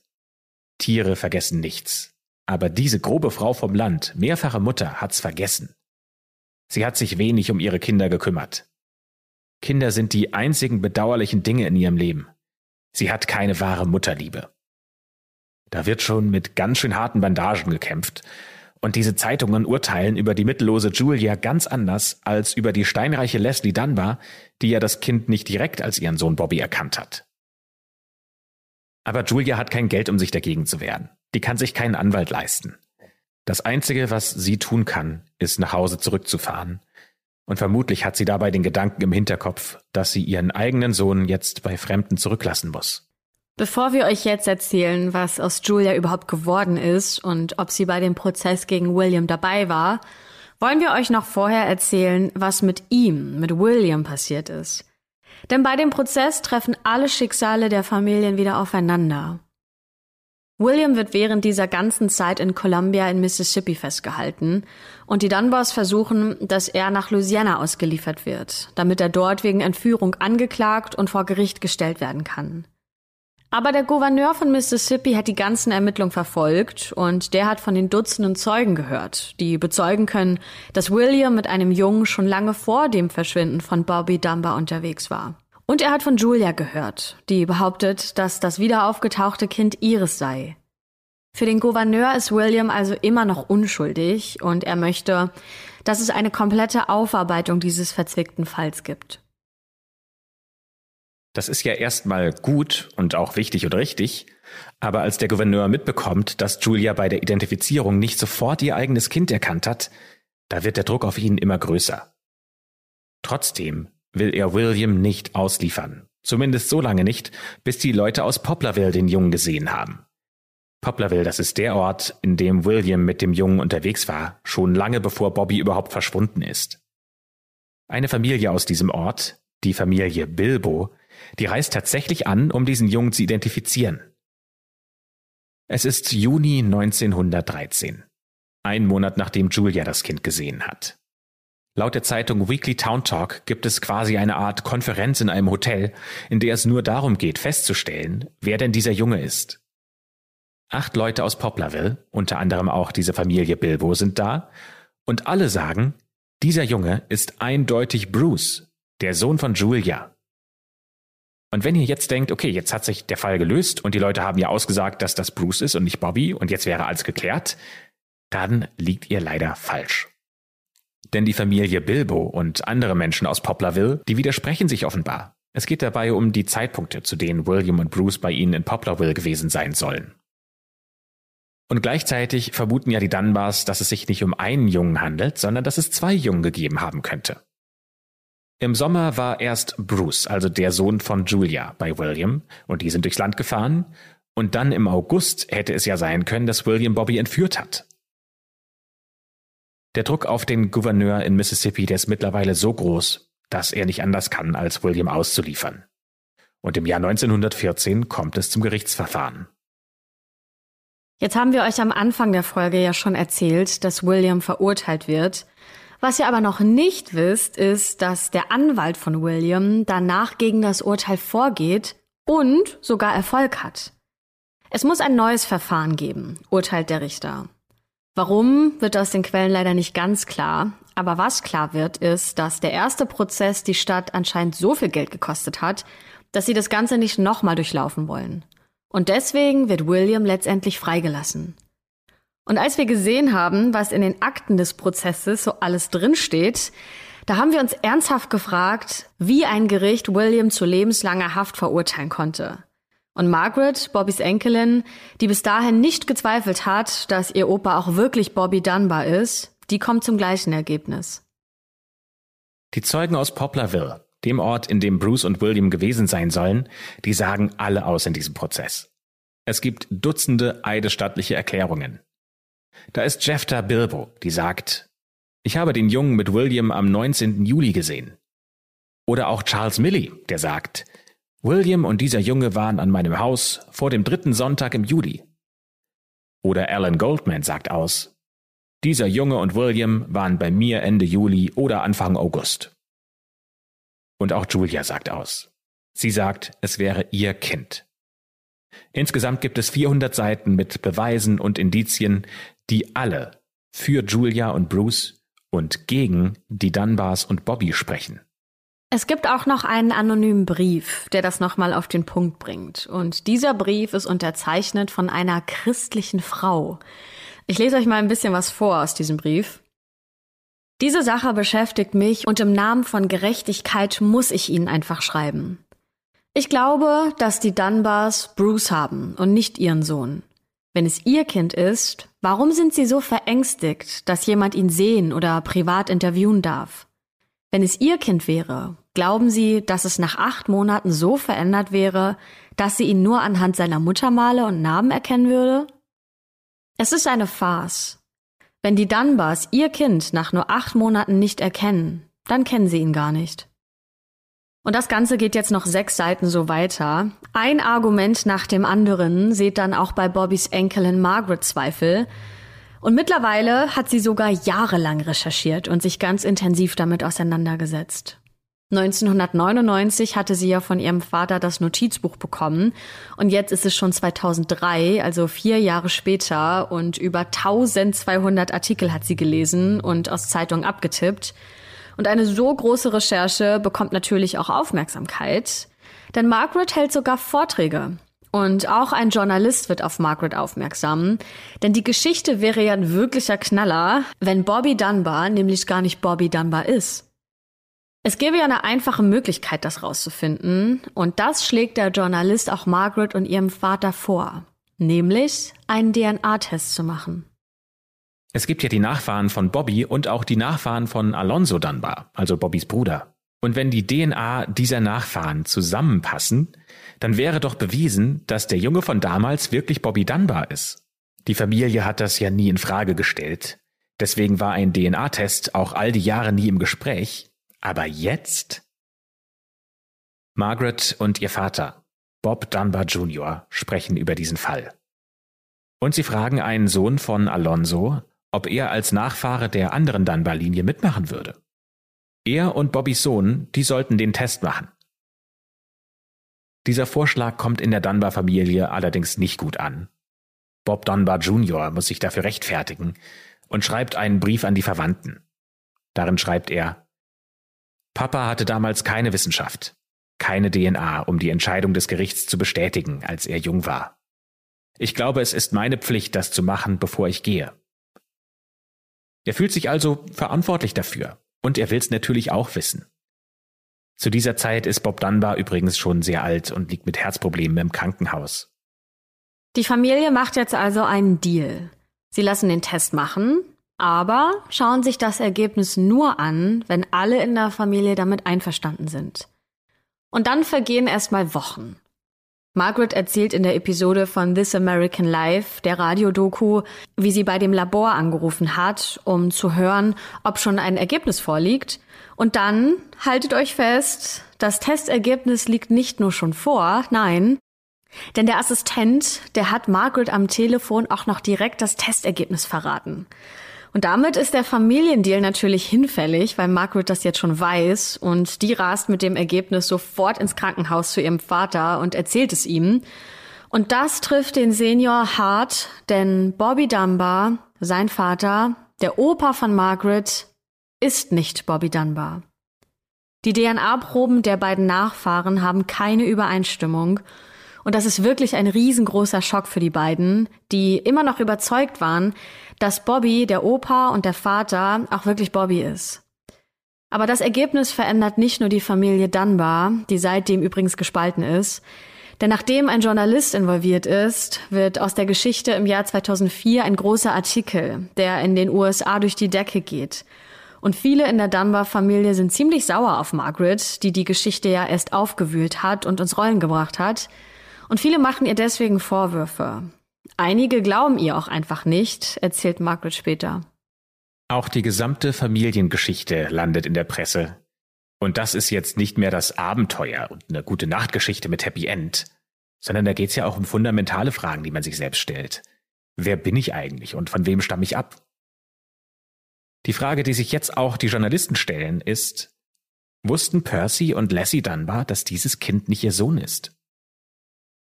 Tiere vergessen nichts. Aber diese grobe Frau vom Land, mehrfache Mutter, hat's vergessen. Sie hat sich wenig um ihre Kinder gekümmert. Kinder sind die einzigen bedauerlichen Dinge in ihrem Leben. Sie hat keine wahre Mutterliebe. Da wird schon mit ganz schön harten Bandagen gekämpft. Und diese Zeitungen urteilen über die mittellose Julia ganz anders als über die steinreiche Leslie Dunbar, die ja das Kind nicht direkt als ihren Sohn Bobby erkannt hat. Aber Julia hat kein Geld, um sich dagegen zu wehren. Die kann sich keinen Anwalt leisten. Das Einzige, was sie tun kann, ist nach Hause zurückzufahren. Und vermutlich hat sie dabei den Gedanken im Hinterkopf, dass sie ihren eigenen Sohn jetzt bei Fremden zurücklassen muss. Bevor wir euch jetzt erzählen, was aus Julia überhaupt geworden ist und ob sie bei dem Prozess gegen William dabei war, wollen wir euch noch vorher erzählen, was mit ihm, mit William passiert ist. Denn bei dem Prozess treffen alle Schicksale der Familien wieder aufeinander. William wird während dieser ganzen Zeit in Columbia in Mississippi festgehalten und die Dunbars versuchen, dass er nach Louisiana ausgeliefert wird, damit er dort wegen Entführung angeklagt und vor Gericht gestellt werden kann. Aber der Gouverneur von Mississippi hat die ganzen Ermittlungen verfolgt und der hat von den Dutzenden Zeugen gehört, die bezeugen können, dass William mit einem Jungen schon lange vor dem Verschwinden von Bobby Dunbar unterwegs war. Und er hat von Julia gehört, die behauptet, dass das wieder aufgetauchte Kind ihres sei. Für den Gouverneur ist William also immer noch unschuldig und er möchte, dass es eine komplette Aufarbeitung dieses verzwickten Falls gibt. Das ist ja erstmal gut und auch wichtig und richtig, aber als der Gouverneur mitbekommt, dass Julia bei der Identifizierung nicht sofort ihr eigenes Kind erkannt hat, da wird der Druck auf ihn immer größer. Trotzdem will er William nicht ausliefern. Zumindest so lange nicht, bis die Leute aus Poplarville den Jungen gesehen haben. Poplarville, das ist der Ort, in dem William mit dem Jungen unterwegs war, schon lange bevor Bobby überhaupt verschwunden ist. Eine Familie aus diesem Ort, die Familie Bilbo, die reist tatsächlich an, um diesen Jungen zu identifizieren. Es ist Juni 1913, ein Monat nachdem Julia das Kind gesehen hat. Laut der Zeitung Weekly Town Talk gibt es quasi eine Art Konferenz in einem Hotel, in der es nur darum geht, festzustellen, wer denn dieser Junge ist. Acht Leute aus Poplarville, unter anderem auch diese Familie Bilbo, sind da, und alle sagen, dieser Junge ist eindeutig Bruce, der Sohn von Julia. Und wenn ihr jetzt denkt, okay, jetzt hat sich der Fall gelöst und die Leute haben ja ausgesagt, dass das Bruce ist und nicht Bobby und jetzt wäre alles geklärt, dann liegt ihr leider falsch. Denn die Familie Bilbo und andere Menschen aus Poplarville, die widersprechen sich offenbar. Es geht dabei um die Zeitpunkte, zu denen William und Bruce bei ihnen in Poplarville gewesen sein sollen. Und gleichzeitig vermuten ja die Dunbars, dass es sich nicht um einen Jungen handelt, sondern dass es zwei Jungen gegeben haben könnte. Im Sommer war erst Bruce, also der Sohn von Julia, bei William, und die sind durchs Land gefahren, und dann im August hätte es ja sein können, dass William Bobby entführt hat. Der Druck auf den Gouverneur in Mississippi, der ist mittlerweile so groß, dass er nicht anders kann, als William auszuliefern. Und im Jahr 1914 kommt es zum Gerichtsverfahren. Jetzt haben wir euch am Anfang der Folge ja schon erzählt, dass William verurteilt wird. Was ihr aber noch nicht wisst, ist, dass der Anwalt von William danach gegen das Urteil vorgeht und sogar Erfolg hat. Es muss ein neues Verfahren geben, urteilt der Richter. Warum, wird aus den Quellen leider nicht ganz klar. Aber was klar wird, ist, dass der erste Prozess die Stadt anscheinend so viel Geld gekostet hat, dass sie das Ganze nicht nochmal durchlaufen wollen. Und deswegen wird William letztendlich freigelassen. Und als wir gesehen haben, was in den Akten des Prozesses so alles drinsteht, da haben wir uns ernsthaft gefragt, wie ein Gericht William zu lebenslanger Haft verurteilen konnte. Und Margaret, Bobbys Enkelin, die bis dahin nicht gezweifelt hat, dass ihr Opa auch wirklich Bobby Dunbar ist, die kommt zum gleichen Ergebnis. Die Zeugen aus Poplarville, dem Ort, in dem Bruce und William gewesen sein sollen, die sagen alle aus in diesem Prozess. Es gibt Dutzende eidesstattliche Erklärungen. Da ist Jefta Bilbo, die sagt, ich habe den Jungen mit William am 19. Juli gesehen. Oder auch Charles Milley, der sagt, William und dieser Junge waren an meinem Haus vor dem dritten Sonntag im Juli. Oder Alan Goldman sagt aus, dieser Junge und William waren bei mir Ende Juli oder Anfang August. Und auch Julia sagt aus. Sie sagt, es wäre ihr Kind. Insgesamt gibt es 400 Seiten mit Beweisen und Indizien, die alle für Julia und Bruce und gegen die Dunbars und Bobby sprechen. Es gibt auch noch einen anonymen Brief, der das nochmal auf den Punkt bringt. Und dieser Brief ist unterzeichnet von einer christlichen Frau. Ich lese euch mal ein bisschen was vor aus diesem Brief. Diese Sache beschäftigt mich und im Namen von Gerechtigkeit muss ich Ihnen einfach schreiben. Ich glaube, dass die Dunbars Bruce haben und nicht ihren Sohn. Wenn es ihr Kind ist, warum sind sie so verängstigt, dass jemand ihn sehen oder privat interviewen darf? Wenn es ihr Kind wäre, glauben Sie, dass es nach acht Monaten so verändert wäre, dass sie ihn nur anhand seiner Muttermale und Namen erkennen würde? Es ist eine Farce. Wenn die Dunbars ihr Kind nach nur acht Monaten nicht erkennen, dann kennen sie ihn gar nicht. Und das Ganze geht jetzt noch sechs Seiten so weiter. Ein Argument nach dem anderen sieht dann auch bei Bobbys Enkelin Margaret Zweifel. Und mittlerweile hat sie sogar jahrelang recherchiert und sich ganz intensiv damit auseinandergesetzt. 1999 hatte sie ja von ihrem Vater das Notizbuch bekommen und jetzt ist es schon 2003, also vier Jahre später und über 1200 Artikel hat sie gelesen und aus Zeitungen abgetippt. Und eine so große Recherche bekommt natürlich auch Aufmerksamkeit, denn Margaret hält sogar Vorträge. Und auch ein Journalist wird auf Margaret aufmerksam, denn die Geschichte wäre ja ein wirklicher Knaller, wenn Bobby Dunbar nämlich gar nicht Bobby Dunbar ist. Es gäbe ja eine einfache Möglichkeit, das rauszufinden, und das schlägt der Journalist auch Margaret und ihrem Vater vor, nämlich einen DNA-Test zu machen. Es gibt ja die Nachfahren von Bobby und auch die Nachfahren von Alonso Dunbar, also Bobbys Bruder. Und wenn die DNA dieser Nachfahren zusammenpassen, dann wäre doch bewiesen, dass der Junge von damals wirklich Bobby Dunbar ist. Die Familie hat das ja nie in Frage gestellt. Deswegen war ein DNA-Test auch all die Jahre nie im Gespräch. Aber jetzt? Margaret und ihr Vater, Bob Dunbar Jr., sprechen über diesen Fall. Und sie fragen einen Sohn von Alonso, ob er als Nachfahre der anderen Dunbar-Linie mitmachen würde. Er und Bobbys Sohn, die sollten den Test machen. Dieser Vorschlag kommt in der Dunbar-Familie allerdings nicht gut an. Bob Dunbar Jr. muss sich dafür rechtfertigen und schreibt einen Brief an die Verwandten. Darin schreibt er, Papa hatte damals keine Wissenschaft, keine DNA, um die Entscheidung des Gerichts zu bestätigen, als er jung war. Ich glaube, es ist meine Pflicht, das zu machen, bevor ich gehe. Er fühlt sich also verantwortlich dafür und er will es natürlich auch wissen. Zu dieser Zeit ist Bob Dunbar übrigens schon sehr alt und liegt mit Herzproblemen im Krankenhaus. Die Familie macht jetzt also einen Deal. Sie lassen den Test machen, aber schauen sich das Ergebnis nur an, wenn alle in der Familie damit einverstanden sind. Und dann vergehen erstmal Wochen. Margaret erzählt in der Episode von This American Life, der Radiodoku, wie sie bei dem Labor angerufen hat, um zu hören, ob schon ein Ergebnis vorliegt. Und dann, haltet euch fest, das Testergebnis liegt nicht nur schon vor, nein, denn der Assistent, der hat Margaret am Telefon auch noch direkt das Testergebnis verraten. Und damit ist der Familiendeal natürlich hinfällig, weil Margaret das jetzt schon weiß und die rast mit dem Ergebnis sofort ins Krankenhaus zu ihrem Vater und erzählt es ihm. Und das trifft den Senior hart, denn Bobby Dunbar, sein Vater, der Opa von Margaret, ist nicht Bobby Dunbar. Die DNA-Proben der beiden Nachfahren haben keine Übereinstimmung und das ist wirklich ein riesengroßer Schock für die beiden, die immer noch überzeugt waren, dass Bobby, der Opa und der Vater, auch wirklich Bobby ist. Aber das Ergebnis verändert nicht nur die Familie Dunbar, die seitdem übrigens gespalten ist, denn nachdem ein Journalist involviert ist, wird aus der Geschichte im Jahr 2004 ein großer Artikel, der in den USA durch die Decke geht. Und viele in der Dunbar-Familie sind ziemlich sauer auf Margaret, die die Geschichte ja erst aufgewühlt hat und uns Rollen gebracht hat. Und viele machen ihr deswegen Vorwürfe. Einige glauben ihr auch einfach nicht, erzählt Margaret später. Auch die gesamte Familiengeschichte landet in der Presse. Und das ist jetzt nicht mehr das Abenteuer und eine gute Nachtgeschichte mit Happy End, sondern da geht es ja auch um fundamentale Fragen, die man sich selbst stellt. Wer bin ich eigentlich und von wem stamme ich ab? Die Frage, die sich jetzt auch die Journalisten stellen, ist, wussten Percy und Lassie Dunbar, dass dieses Kind nicht ihr Sohn ist?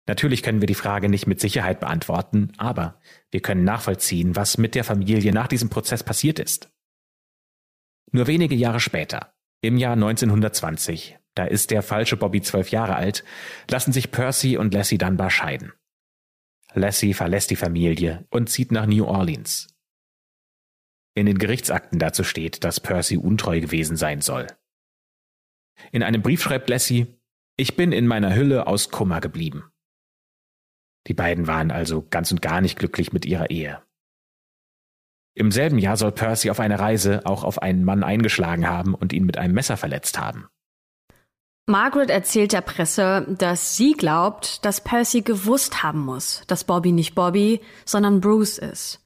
Natürlich können wir die Frage nicht mit Sicherheit beantworten, aber wir können nachvollziehen, was mit der Familie nach diesem Prozess passiert ist. Nur wenige Jahre später, im Jahr 1920, da ist der falsche Bobby zwölf Jahre alt, lassen sich Percy und Lassie Dunbar scheiden. Lassie verlässt die Familie und zieht nach New Orleans. In den Gerichtsakten dazu steht, dass Percy untreu gewesen sein soll. In einem Brief schreibt Lassie, Ich bin in meiner Hülle aus Kummer geblieben. Die beiden waren also ganz und gar nicht glücklich mit ihrer Ehe. Im selben Jahr soll Percy auf einer Reise auch auf einen Mann eingeschlagen haben und ihn mit einem Messer verletzt haben. Margaret erzählt der Presse, dass sie glaubt, dass Percy gewusst haben muss, dass Bobby nicht Bobby, sondern Bruce ist.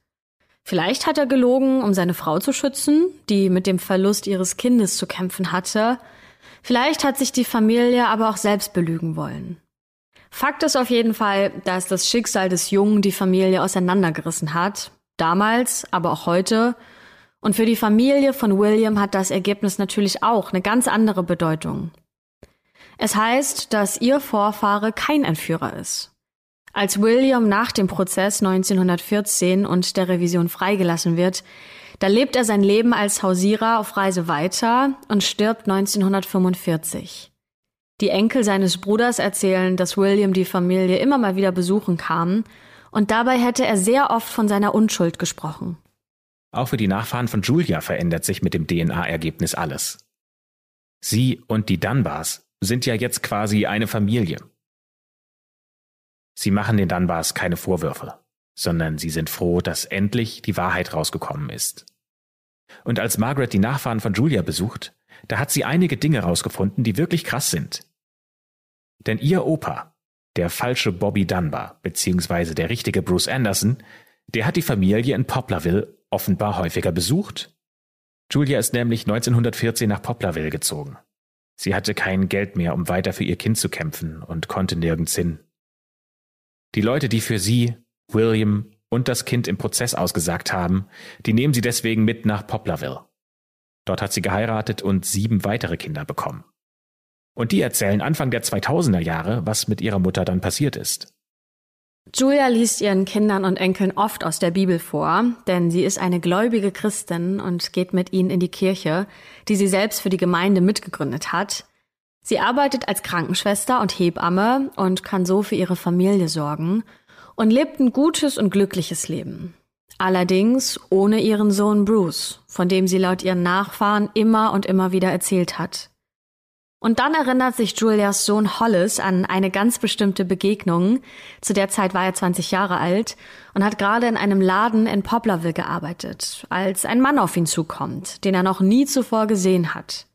Vielleicht hat er gelogen, um seine Frau zu schützen, die mit dem Verlust ihres Kindes zu kämpfen hatte. Vielleicht hat sich die Familie aber auch selbst belügen wollen. Fakt ist auf jeden Fall, dass das Schicksal des Jungen die Familie auseinandergerissen hat. Damals, aber auch heute. Und für die Familie von William hat das Ergebnis natürlich auch eine ganz andere Bedeutung. Es heißt, dass ihr Vorfahre kein Entführer ist. Als William nach dem Prozess 1914 und der Revision freigelassen wird, da lebt er sein Leben als Hausierer auf Reise weiter und stirbt 1945. Die Enkel seines Bruders erzählen, dass William die Familie immer mal wieder besuchen kam und dabei hätte er sehr oft von seiner Unschuld gesprochen. Auch für die Nachfahren von Julia verändert sich mit dem DNA-Ergebnis alles. Sie und die Dunbars sind ja jetzt quasi eine Familie. Sie machen den Dunbars keine Vorwürfe, sondern sie sind froh, dass endlich die Wahrheit rausgekommen ist. Und als Margaret die Nachfahren von Julia besucht, da hat sie einige Dinge rausgefunden, die wirklich krass sind. Denn ihr Opa, der falsche Bobby Dunbar, beziehungsweise der richtige Bruce Anderson, der hat die Familie in Poplarville offenbar häufiger besucht. Julia ist nämlich 1914 nach Poplarville gezogen. Sie hatte kein Geld mehr, um weiter für ihr Kind zu kämpfen und konnte nirgends hin. Die Leute, die für sie, William und das Kind im Prozess ausgesagt haben, die nehmen sie deswegen mit nach Poplarville. Dort hat sie geheiratet und sieben weitere Kinder bekommen. Und die erzählen Anfang der 2000er Jahre, was mit ihrer Mutter dann passiert ist. Julia liest ihren Kindern und Enkeln oft aus der Bibel vor, denn sie ist eine gläubige Christin und geht mit ihnen in die Kirche, die sie selbst für die Gemeinde mitgegründet hat. Sie arbeitet als Krankenschwester und Hebamme und kann so für ihre Familie sorgen und lebt ein gutes und glückliches Leben. Allerdings ohne ihren Sohn Bruce, von dem sie laut ihren Nachfahren immer und immer wieder erzählt hat. Und dann erinnert sich Julias Sohn Hollis an eine ganz bestimmte Begegnung. Zu der Zeit war er 20 Jahre alt und hat gerade in einem Laden in Poplarville gearbeitet, als ein Mann auf ihn zukommt, den er noch nie zuvor gesehen hat.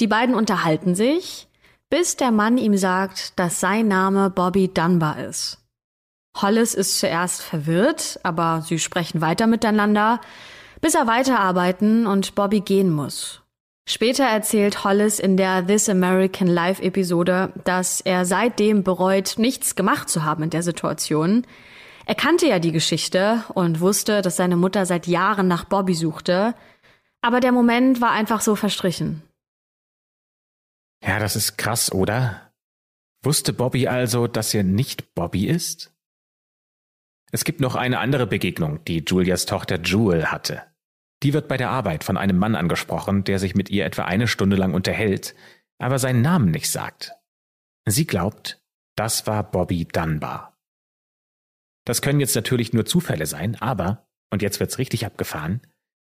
Die beiden unterhalten sich, bis der Mann ihm sagt, dass sein Name Bobby Dunbar ist. Hollis ist zuerst verwirrt, aber sie sprechen weiter miteinander, bis er weiterarbeiten und Bobby gehen muss. Später erzählt Hollis in der This American Life Episode, dass er seitdem bereut, nichts gemacht zu haben in der Situation. Er kannte ja die Geschichte und wusste, dass seine Mutter seit Jahren nach Bobby suchte, aber der Moment war einfach so verstrichen. Ja, das ist krass, oder? Wusste Bobby also, dass er nicht Bobby ist? Es gibt noch eine andere Begegnung, die Julias Tochter Jewel hatte. Die wird bei der Arbeit von einem Mann angesprochen, der sich mit ihr etwa eine Stunde lang unterhält, aber seinen Namen nicht sagt. Sie glaubt, das war Bobby Dunbar. Das können jetzt natürlich nur Zufälle sein, aber, und jetzt wird's richtig abgefahren,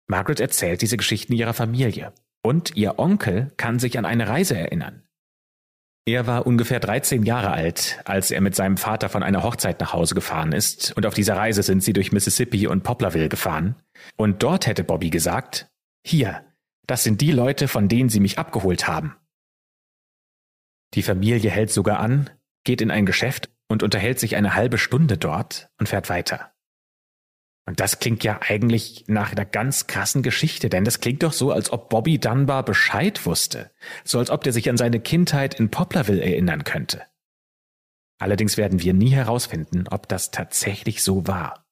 Margaret erzählt diese Geschichten ihrer Familie. Und ihr Onkel kann sich an eine Reise erinnern. Er war ungefähr 13 Jahre alt, als er mit seinem Vater von einer Hochzeit nach Hause gefahren ist, und auf dieser Reise sind sie durch Mississippi und Poplarville gefahren. Und dort hätte Bobby gesagt, hier, das sind die Leute, von denen sie mich abgeholt haben. Die Familie hält sogar an, geht in ein Geschäft und unterhält sich eine halbe Stunde dort und fährt weiter. Und das klingt ja eigentlich nach einer ganz krassen Geschichte, denn das klingt doch so, als ob Bobby Dunbar Bescheid wusste, so als ob der sich an seine Kindheit in Poplarville erinnern könnte. Allerdings werden wir nie herausfinden, ob das tatsächlich so war.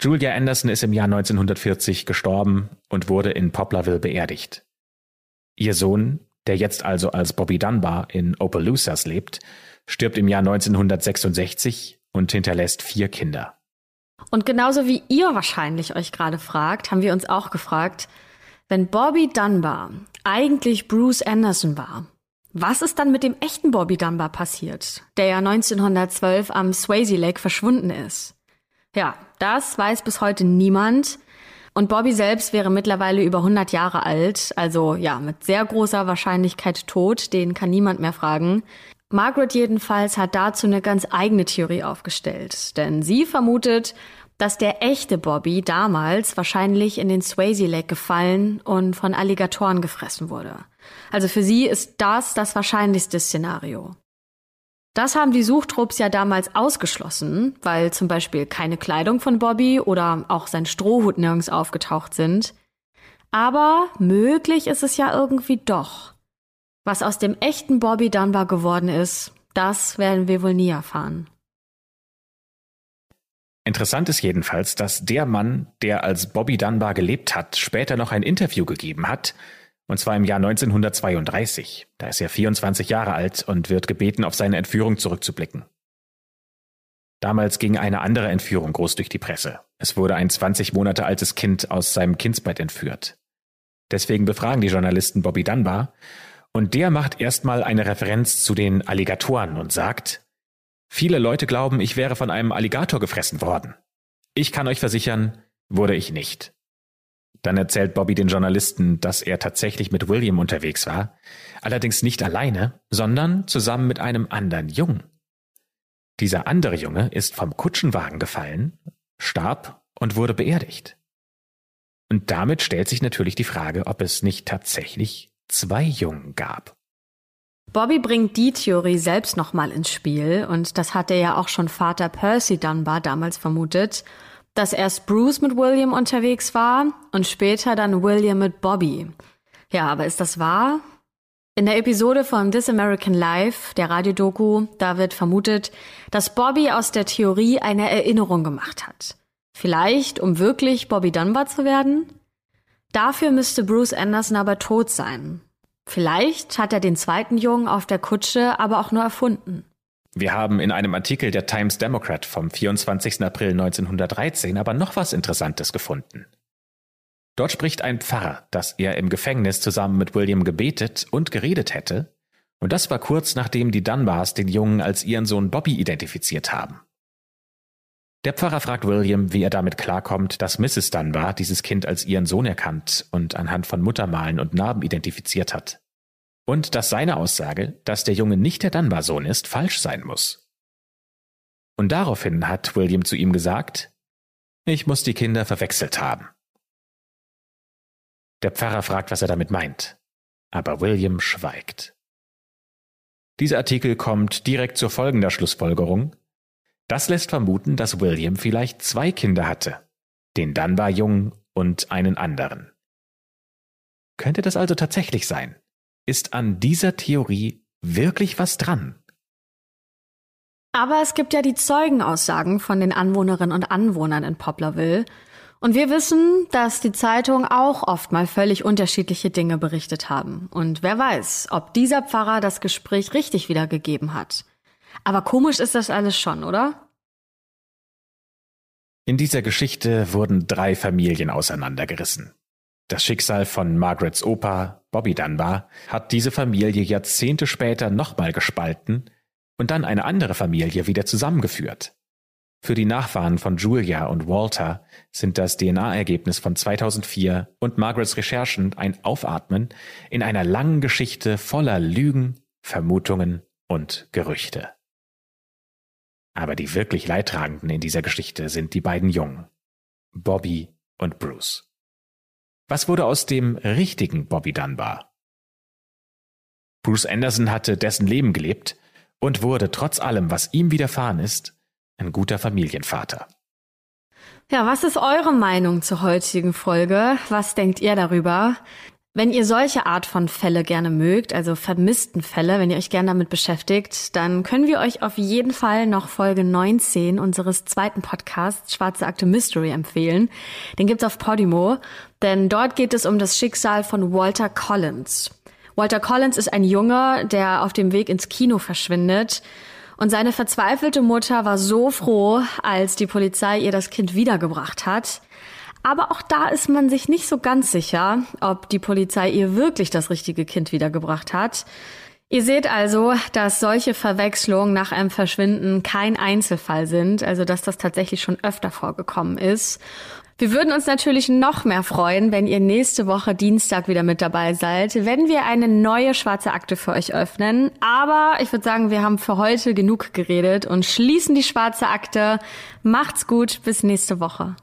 Julia Anderson ist im Jahr 1940 gestorben und wurde in Poplarville beerdigt. Ihr Sohn, der jetzt also als Bobby Dunbar in Opelousas lebt, stirbt im Jahr 1966 und hinterlässt vier Kinder. Und genauso wie ihr wahrscheinlich euch gerade fragt, haben wir uns auch gefragt, wenn Bobby Dunbar eigentlich Bruce Anderson war, was ist dann mit dem echten Bobby Dunbar passiert, der ja 1912 am Swayze Lake verschwunden ist? Ja, das weiß bis heute niemand. Und Bobby selbst wäre mittlerweile über 100 Jahre alt, also ja, mit sehr großer Wahrscheinlichkeit tot, den kann niemand mehr fragen. Margaret jedenfalls hat dazu eine ganz eigene Theorie aufgestellt, denn sie vermutet, dass der echte Bobby damals wahrscheinlich in den Swayze Lake gefallen und von Alligatoren gefressen wurde. Also für sie ist das das wahrscheinlichste Szenario. Das haben die Suchtrupps ja damals ausgeschlossen, weil zum Beispiel keine Kleidung von Bobby oder auch sein Strohhut nirgends aufgetaucht sind. Aber möglich ist es ja irgendwie doch. Was aus dem echten Bobby Dunbar geworden ist, das werden wir wohl nie erfahren. Interessant ist jedenfalls, dass der Mann, der als Bobby Dunbar gelebt hat, später noch ein Interview gegeben hat, und zwar im Jahr 1932. Da ist er 24 Jahre alt und wird gebeten, auf seine Entführung zurückzublicken. Damals ging eine andere Entführung groß durch die Presse. Es wurde ein 20 Monate altes Kind aus seinem Kindsbett entführt. Deswegen befragen die Journalisten Bobby Dunbar und der macht erstmal eine Referenz zu den Alligatoren und sagt, Viele Leute glauben, ich wäre von einem Alligator gefressen worden. Ich kann euch versichern, wurde ich nicht. Dann erzählt Bobby den Journalisten, dass er tatsächlich mit William unterwegs war, allerdings nicht alleine, sondern zusammen mit einem anderen Jungen. Dieser andere Junge ist vom Kutschenwagen gefallen, starb und wurde beerdigt. Und damit stellt sich natürlich die Frage, ob es nicht tatsächlich zwei Jungen gab. Bobby bringt die Theorie selbst nochmal ins Spiel und das hatte ja auch schon Vater Percy Dunbar damals vermutet, dass erst Bruce mit William unterwegs war und später dann William mit Bobby. Ja, aber ist das wahr? In der Episode von This American Life, der Radiodoku, da wird vermutet, dass Bobby aus der Theorie eine Erinnerung gemacht hat. Vielleicht, um wirklich Bobby Dunbar zu werden? Dafür müsste Bruce Anderson aber tot sein. Vielleicht hat er den zweiten Jungen auf der Kutsche aber auch nur erfunden. Wir haben in einem Artikel der Times Democrat vom 24. April 1913 aber noch was Interessantes gefunden. Dort spricht ein Pfarrer, dass er im Gefängnis zusammen mit William gebetet und geredet hätte, und das war kurz nachdem die Dunbars den Jungen als ihren Sohn Bobby identifiziert haben. Der Pfarrer fragt William, wie er damit klarkommt, dass Mrs. Dunbar dieses Kind als ihren Sohn erkannt und anhand von Muttermalen und Narben identifiziert hat. Und dass seine Aussage, dass der Junge nicht der Dunbar-Sohn ist, falsch sein muss. Und daraufhin hat William zu ihm gesagt, ich muss die Kinder verwechselt haben. Der Pfarrer fragt, was er damit meint, aber William schweigt. Dieser Artikel kommt direkt zur folgender Schlussfolgerung, das lässt vermuten, dass William vielleicht zwei Kinder hatte, den Dunbar-Jungen und einen anderen. Könnte das also tatsächlich sein? Ist an dieser Theorie wirklich was dran? Aber es gibt ja die Zeugenaussagen von den Anwohnerinnen und Anwohnern in Poplarville. Und wir wissen, dass die Zeitungen auch oft mal völlig unterschiedliche Dinge berichtet haben. Und wer weiß, ob dieser Pfarrer das Gespräch richtig wiedergegeben hat. Aber komisch ist das alles schon, oder? In dieser Geschichte wurden drei Familien auseinandergerissen. Das Schicksal von Margarets Opa, Bobby Dunbar, hat diese Familie Jahrzehnte später nochmal gespalten und dann eine andere Familie wieder zusammengeführt. Für die Nachfahren von Julia und Walter sind das DNA-Ergebnis von 2004 und Margarets Recherchen ein Aufatmen in einer langen Geschichte voller Lügen, Vermutungen und Gerüchte. Aber die wirklich Leidtragenden in dieser Geschichte sind die beiden Jungen, Bobby und Bruce. Was wurde aus dem richtigen Bobby Dunbar? Bruce Anderson hatte dessen Leben gelebt und wurde trotz allem, was ihm widerfahren ist, ein guter Familienvater. Ja, was ist eure Meinung zur heutigen Folge? Was denkt ihr darüber? Wenn ihr solche Art von Fälle gerne mögt, also vermissten Fälle, wenn ihr euch gerne damit beschäftigt, dann können wir euch auf jeden Fall noch Folge 19 unseres zweiten Podcasts Schwarze Akte Mystery empfehlen. Den gibt's auf Podimo, denn dort geht es um das Schicksal von Walter Collins. Walter Collins ist ein Junge, der auf dem Weg ins Kino verschwindet. Und seine verzweifelte Mutter war so froh, als die Polizei ihr das Kind wiedergebracht hat. Aber auch da ist man sich nicht so ganz sicher, ob die Polizei ihr wirklich das richtige Kind wiedergebracht hat. Ihr seht also, dass solche Verwechslungen nach einem Verschwinden kein Einzelfall sind, also dass das tatsächlich schon öfter vorgekommen ist. Wir würden uns natürlich noch mehr freuen, wenn ihr nächste Woche Dienstag wieder mit dabei seid, wenn wir eine neue schwarze Akte für euch öffnen. Aber ich würde sagen, wir haben für heute genug geredet und schließen die schwarze Akte. Macht's gut, bis nächste Woche.